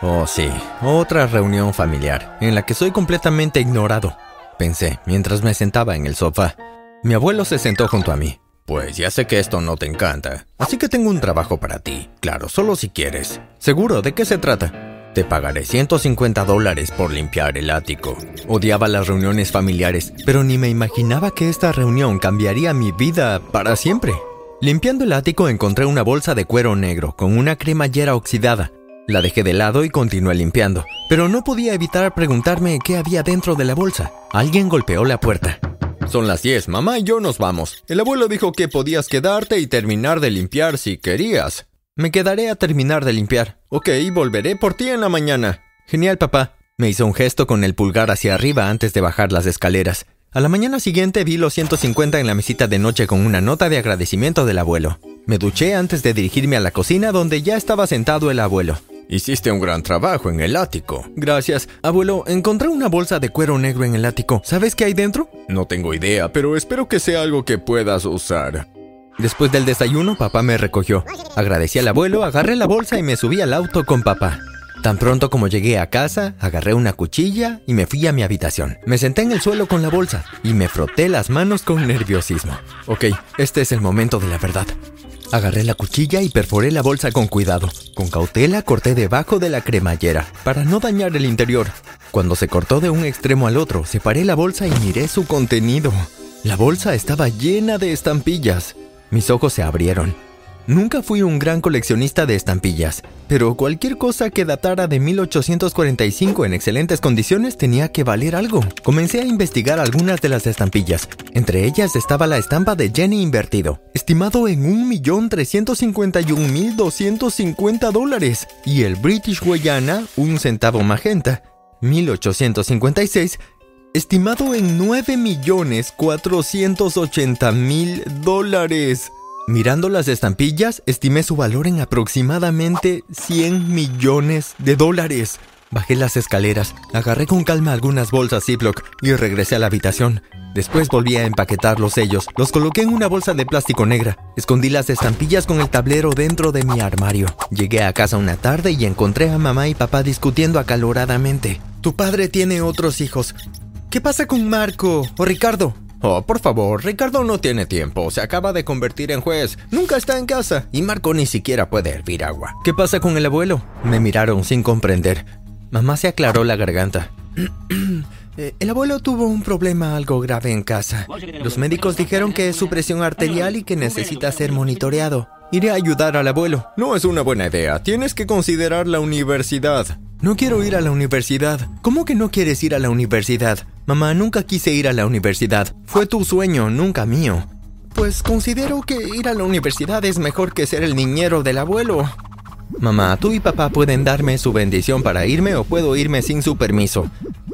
Oh, sí, otra reunión familiar, en la que soy completamente ignorado, pensé mientras me sentaba en el sofá. Mi abuelo se sentó junto a mí. Pues ya sé que esto no te encanta, así que tengo un trabajo para ti. Claro, solo si quieres. ¿Seguro? ¿De qué se trata? Te pagaré 150 dólares por limpiar el ático. Odiaba las reuniones familiares, pero ni me imaginaba que esta reunión cambiaría mi vida para siempre. Limpiando el ático encontré una bolsa de cuero negro con una cremallera oxidada. La dejé de lado y continué limpiando, pero no podía evitar preguntarme qué había dentro de la bolsa. Alguien golpeó la puerta. Son las 10, mamá y yo nos vamos. El abuelo dijo que podías quedarte y terminar de limpiar si querías. Me quedaré a terminar de limpiar. Ok, volveré por ti en la mañana. Genial, papá. Me hizo un gesto con el pulgar hacia arriba antes de bajar las escaleras. A la mañana siguiente vi los 150 en la mesita de noche con una nota de agradecimiento del abuelo. Me duché antes de dirigirme a la cocina donde ya estaba sentado el abuelo. Hiciste un gran trabajo en el ático. Gracias. Abuelo, encontré una bolsa de cuero negro en el ático. ¿Sabes qué hay dentro? No tengo idea, pero espero que sea algo que puedas usar. Después del desayuno, papá me recogió. Agradecí al abuelo, agarré la bolsa y me subí al auto con papá. Tan pronto como llegué a casa, agarré una cuchilla y me fui a mi habitación. Me senté en el suelo con la bolsa y me froté las manos con nerviosismo. Ok, este es el momento de la verdad. Agarré la cuchilla y perforé la bolsa con cuidado. Con cautela corté debajo de la cremallera, para no dañar el interior. Cuando se cortó de un extremo al otro, separé la bolsa y miré su contenido. La bolsa estaba llena de estampillas. Mis ojos se abrieron. Nunca fui un gran coleccionista de estampillas, pero cualquier cosa que datara de 1845 en excelentes condiciones tenía que valer algo. Comencé a investigar algunas de las estampillas. Entre ellas estaba la estampa de Jenny invertido, estimado en 1.351.250 dólares, y el British Guayana, un centavo magenta, 1856, estimado en 9.480.000 dólares. Mirando las estampillas, estimé su valor en aproximadamente 100 millones de dólares. Bajé las escaleras, agarré con calma algunas bolsas Ziploc y regresé a la habitación. Después volví a empaquetar los sellos, los coloqué en una bolsa de plástico negra, escondí las estampillas con el tablero dentro de mi armario. Llegué a casa una tarde y encontré a mamá y papá discutiendo acaloradamente. Tu padre tiene otros hijos. ¿Qué pasa con Marco o Ricardo? Oh, por favor, Ricardo no tiene tiempo, se acaba de convertir en juez, nunca está en casa y Marco ni siquiera puede hervir agua. ¿Qué pasa con el abuelo? Me miraron sin comprender. Mamá se aclaró la garganta. Eh, el abuelo tuvo un problema algo grave en casa. Los médicos dijeron que es su presión arterial y que necesita ser monitoreado. Iré a ayudar al abuelo. No es una buena idea. Tienes que considerar la universidad. No quiero ir a la universidad. ¿Cómo que no quieres ir a la universidad? Mamá, nunca quise ir a la universidad. Fue tu sueño, nunca mío. Pues considero que ir a la universidad es mejor que ser el niñero del abuelo. Mamá, tú y papá pueden darme su bendición para irme o puedo irme sin su permiso.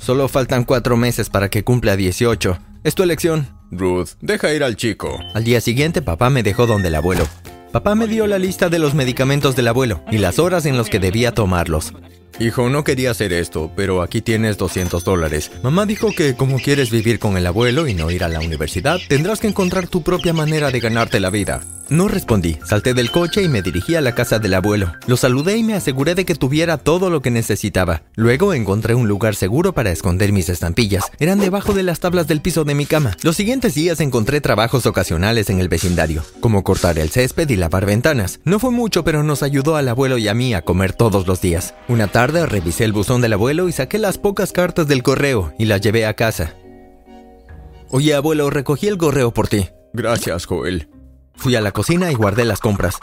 Solo faltan cuatro meses para que cumpla 18. Es tu elección. Ruth, deja ir al chico. Al día siguiente papá me dejó donde el abuelo. Papá me dio la lista de los medicamentos del abuelo y las horas en las que debía tomarlos. Hijo, no quería hacer esto, pero aquí tienes 200 dólares. Mamá dijo que como quieres vivir con el abuelo y no ir a la universidad, tendrás que encontrar tu propia manera de ganarte la vida. No respondí, salté del coche y me dirigí a la casa del abuelo. Lo saludé y me aseguré de que tuviera todo lo que necesitaba. Luego encontré un lugar seguro para esconder mis estampillas. Eran debajo de las tablas del piso de mi cama. Los siguientes días encontré trabajos ocasionales en el vecindario, como cortar el césped y lavar ventanas. No fue mucho, pero nos ayudó al abuelo y a mí a comer todos los días. Una tarde revisé el buzón del abuelo y saqué las pocas cartas del correo y las llevé a casa. Oye, abuelo, recogí el correo por ti. Gracias, Joel. Fui a la cocina y guardé las compras.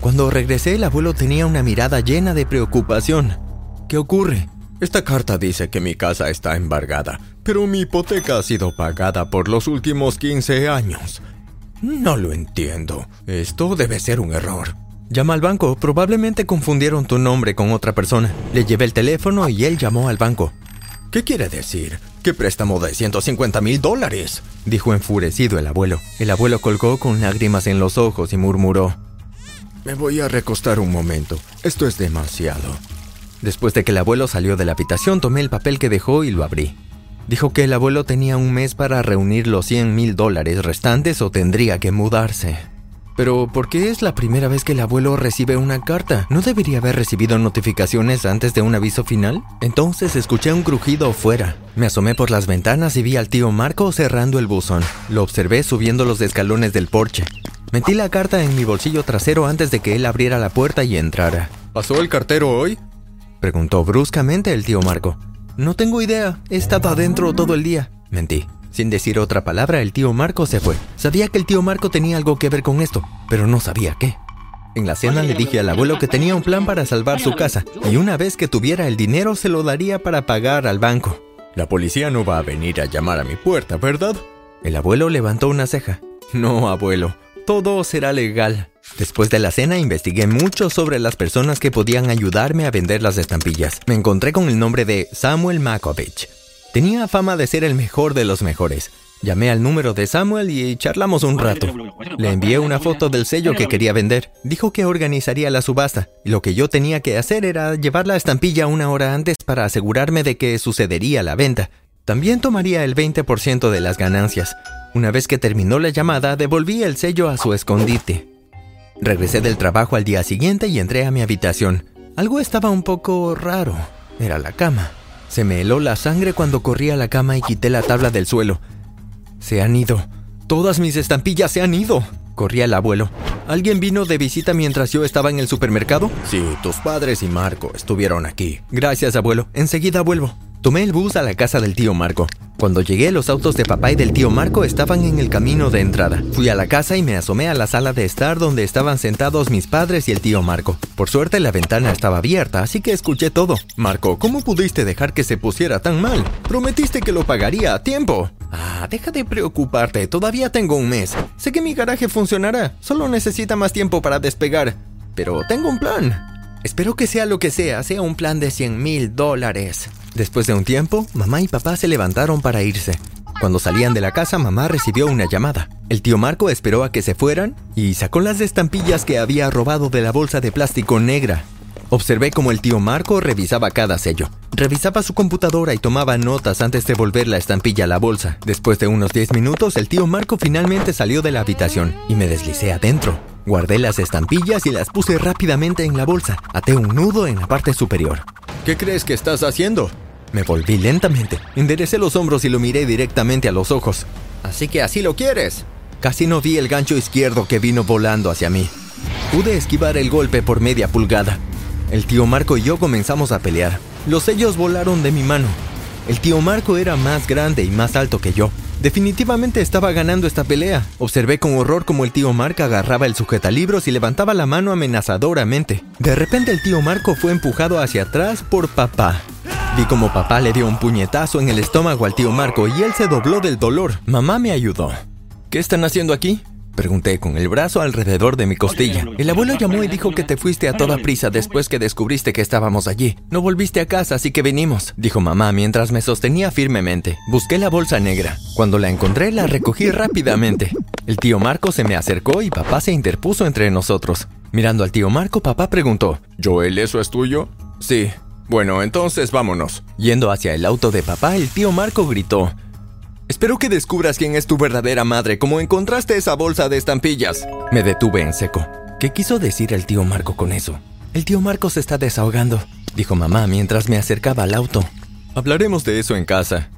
Cuando regresé, el abuelo tenía una mirada llena de preocupación. ¿Qué ocurre? Esta carta dice que mi casa está embargada, pero mi hipoteca ha sido pagada por los últimos 15 años. No lo entiendo. Esto debe ser un error. Llama al banco. Probablemente confundieron tu nombre con otra persona. Le llevé el teléfono y él llamó al banco. ¿Qué quiere decir? ¿Qué préstamo de 150 mil dólares? Dijo enfurecido el abuelo. El abuelo colgó con lágrimas en los ojos y murmuró. Me voy a recostar un momento. Esto es demasiado. Después de que el abuelo salió de la habitación, tomé el papel que dejó y lo abrí. Dijo que el abuelo tenía un mes para reunir los 100 mil dólares restantes o tendría que mudarse. Pero ¿por qué es la primera vez que el abuelo recibe una carta? ¿No debería haber recibido notificaciones antes de un aviso final? Entonces escuché un crujido afuera. Me asomé por las ventanas y vi al tío Marco cerrando el buzón. Lo observé subiendo los escalones del porche. Metí la carta en mi bolsillo trasero antes de que él abriera la puerta y entrara. ¿Pasó el cartero hoy? Preguntó bruscamente el tío Marco. No tengo idea. He estado adentro todo el día. Mentí. Sin decir otra palabra, el tío Marco se fue. Sabía que el tío Marco tenía algo que ver con esto, pero no sabía qué. En la cena le dije al abuelo que tenía un plan para salvar su casa y una vez que tuviera el dinero se lo daría para pagar al banco. La policía no va a venir a llamar a mi puerta, ¿verdad? El abuelo levantó una ceja. No, abuelo, todo será legal. Después de la cena investigué mucho sobre las personas que podían ayudarme a vender las estampillas. Me encontré con el nombre de Samuel Makovich, Tenía fama de ser el mejor de los mejores. Llamé al número de Samuel y charlamos un rato. Le envié una foto del sello que quería vender. Dijo que organizaría la subasta. Y lo que yo tenía que hacer era llevar la estampilla una hora antes para asegurarme de que sucedería la venta. También tomaría el 20% de las ganancias. Una vez que terminó la llamada, devolví el sello a su escondite. Regresé del trabajo al día siguiente y entré a mi habitación. Algo estaba un poco raro. Era la cama. Se me heló la sangre cuando corrí a la cama y quité la tabla del suelo. Se han ido. Todas mis estampillas se han ido. Corrí al abuelo. ¿Alguien vino de visita mientras yo estaba en el supermercado? Sí, tus padres y Marco estuvieron aquí. Gracias, abuelo. Enseguida vuelvo. Tomé el bus a la casa del tío Marco. Cuando llegué, los autos de papá y del tío Marco estaban en el camino de entrada. Fui a la casa y me asomé a la sala de estar donde estaban sentados mis padres y el tío Marco. Por suerte la ventana estaba abierta, así que escuché todo. Marco, ¿cómo pudiste dejar que se pusiera tan mal? Prometiste que lo pagaría a tiempo. Ah, deja de preocuparte, todavía tengo un mes. Sé que mi garaje funcionará, solo necesita más tiempo para despegar. Pero tengo un plan. Espero que sea lo que sea, sea un plan de 100 mil dólares. Después de un tiempo, mamá y papá se levantaron para irse. Cuando salían de la casa, mamá recibió una llamada. El tío Marco esperó a que se fueran y sacó las estampillas que había robado de la bolsa de plástico negra. Observé cómo el tío Marco revisaba cada sello. Revisaba su computadora y tomaba notas antes de volver la estampilla a la bolsa. Después de unos 10 minutos, el tío Marco finalmente salió de la habitación y me deslicé adentro. Guardé las estampillas y las puse rápidamente en la bolsa. Até un nudo en la parte superior. ¿Qué crees que estás haciendo? Me volví lentamente, enderecé los hombros y lo miré directamente a los ojos. Así que así lo quieres. Casi no vi el gancho izquierdo que vino volando hacia mí. Pude esquivar el golpe por media pulgada. El tío Marco y yo comenzamos a pelear. Los sellos volaron de mi mano. El tío Marco era más grande y más alto que yo. Definitivamente estaba ganando esta pelea. Observé con horror cómo el tío Marco agarraba el sujetalibros y levantaba la mano amenazadoramente. De repente el tío Marco fue empujado hacia atrás por papá. Vi como papá le dio un puñetazo en el estómago al tío Marco y él se dobló del dolor. Mamá me ayudó. ¿Qué están haciendo aquí? Pregunté con el brazo alrededor de mi costilla. El abuelo llamó y dijo que te fuiste a toda prisa después que descubriste que estábamos allí. No volviste a casa, así que venimos, dijo mamá mientras me sostenía firmemente. Busqué la bolsa negra. Cuando la encontré, la recogí rápidamente. El tío Marco se me acercó y papá se interpuso entre nosotros. Mirando al tío Marco, papá preguntó, ¿Joel, eso es tuyo? Sí. Bueno, entonces vámonos. Yendo hacia el auto de papá, el tío Marco gritó, Espero que descubras quién es tu verdadera madre, como encontraste esa bolsa de estampillas. Me detuve en seco. ¿Qué quiso decir el tío Marco con eso? El tío Marco se está desahogando, dijo mamá mientras me acercaba al auto. Hablaremos de eso en casa.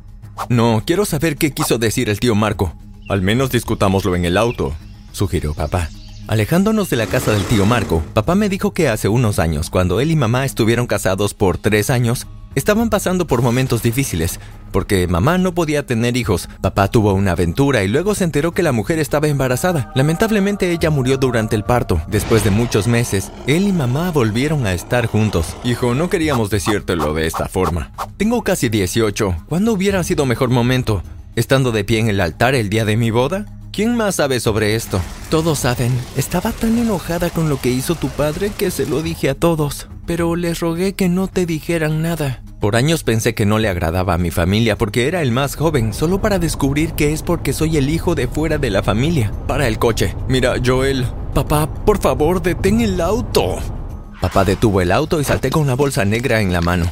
No, quiero saber qué quiso decir el tío Marco. Al menos discutámoslo en el auto, sugirió papá. Alejándonos de la casa del tío Marco, papá me dijo que hace unos años, cuando él y mamá estuvieron casados por tres años, Estaban pasando por momentos difíciles, porque mamá no podía tener hijos, papá tuvo una aventura y luego se enteró que la mujer estaba embarazada. Lamentablemente ella murió durante el parto. Después de muchos meses, él y mamá volvieron a estar juntos. Hijo, no queríamos decírtelo de esta forma. Tengo casi 18. ¿Cuándo hubiera sido mejor momento? ¿Estando de pie en el altar el día de mi boda? ¿Quién más sabe sobre esto? Todos saben. Estaba tan enojada con lo que hizo tu padre que se lo dije a todos. Pero les rogué que no te dijeran nada. Por años pensé que no le agradaba a mi familia porque era el más joven, solo para descubrir que es porque soy el hijo de fuera de la familia. Para el coche. Mira, Joel. Papá, por favor, detén el auto. Papá detuvo el auto y salté con la bolsa negra en la mano.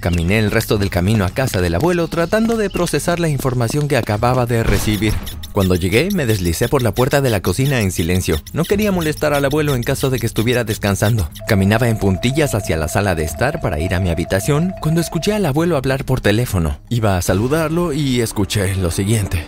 Caminé el resto del camino a casa del abuelo tratando de procesar la información que acababa de recibir. Cuando llegué, me deslicé por la puerta de la cocina en silencio. No quería molestar al abuelo en caso de que estuviera descansando. Caminaba en puntillas hacia la sala de estar para ir a mi habitación cuando escuché al abuelo hablar por teléfono. Iba a saludarlo y escuché lo siguiente.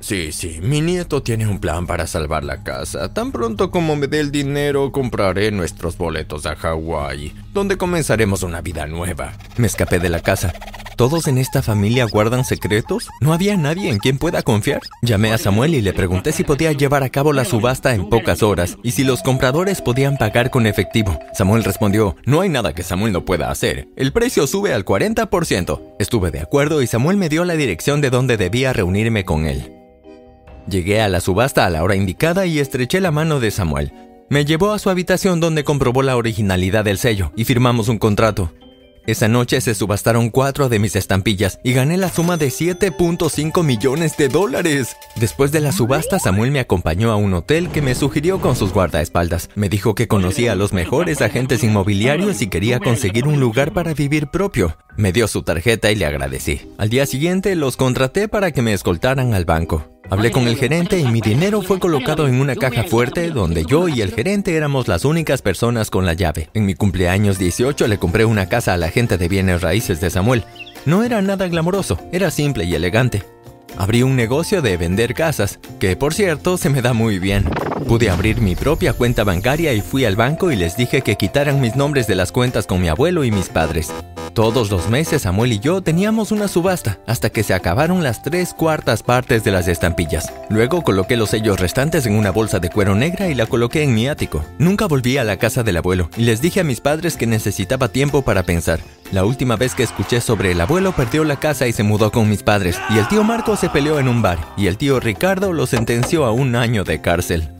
Sí, sí, mi nieto tiene un plan para salvar la casa. Tan pronto como me dé el dinero, compraré nuestros boletos a Hawái, donde comenzaremos una vida nueva. Me escapé de la casa. ¿Todos en esta familia guardan secretos? ¿No había nadie en quien pueda confiar? Llamé a Samuel y le pregunté si podía llevar a cabo la subasta en pocas horas y si los compradores podían pagar con efectivo. Samuel respondió, no hay nada que Samuel no pueda hacer. El precio sube al 40%. Estuve de acuerdo y Samuel me dio la dirección de donde debía reunirme con él. Llegué a la subasta a la hora indicada y estreché la mano de Samuel. Me llevó a su habitación donde comprobó la originalidad del sello y firmamos un contrato. Esa noche se subastaron cuatro de mis estampillas y gané la suma de 7.5 millones de dólares. Después de la subasta, Samuel me acompañó a un hotel que me sugirió con sus guardaespaldas. Me dijo que conocía a los mejores agentes inmobiliarios y quería conseguir un lugar para vivir propio. Me dio su tarjeta y le agradecí. Al día siguiente los contraté para que me escoltaran al banco. Hablé con el gerente y mi dinero fue colocado en una caja fuerte donde yo y el gerente éramos las únicas personas con la llave. En mi cumpleaños 18 le compré una casa a la gente de bienes raíces de Samuel. No era nada glamoroso, era simple y elegante. Abrí un negocio de vender casas, que por cierto se me da muy bien. Pude abrir mi propia cuenta bancaria y fui al banco y les dije que quitaran mis nombres de las cuentas con mi abuelo y mis padres. Todos los meses Samuel y yo teníamos una subasta hasta que se acabaron las tres cuartas partes de las estampillas. Luego coloqué los sellos restantes en una bolsa de cuero negra y la coloqué en mi ático. Nunca volví a la casa del abuelo y les dije a mis padres que necesitaba tiempo para pensar. La última vez que escuché sobre el abuelo perdió la casa y se mudó con mis padres, y el tío Marco se peleó en un bar, y el tío Ricardo lo sentenció a un año de cárcel.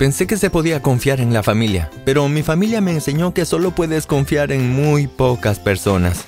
Pensé que se podía confiar en la familia, pero mi familia me enseñó que solo puedes confiar en muy pocas personas.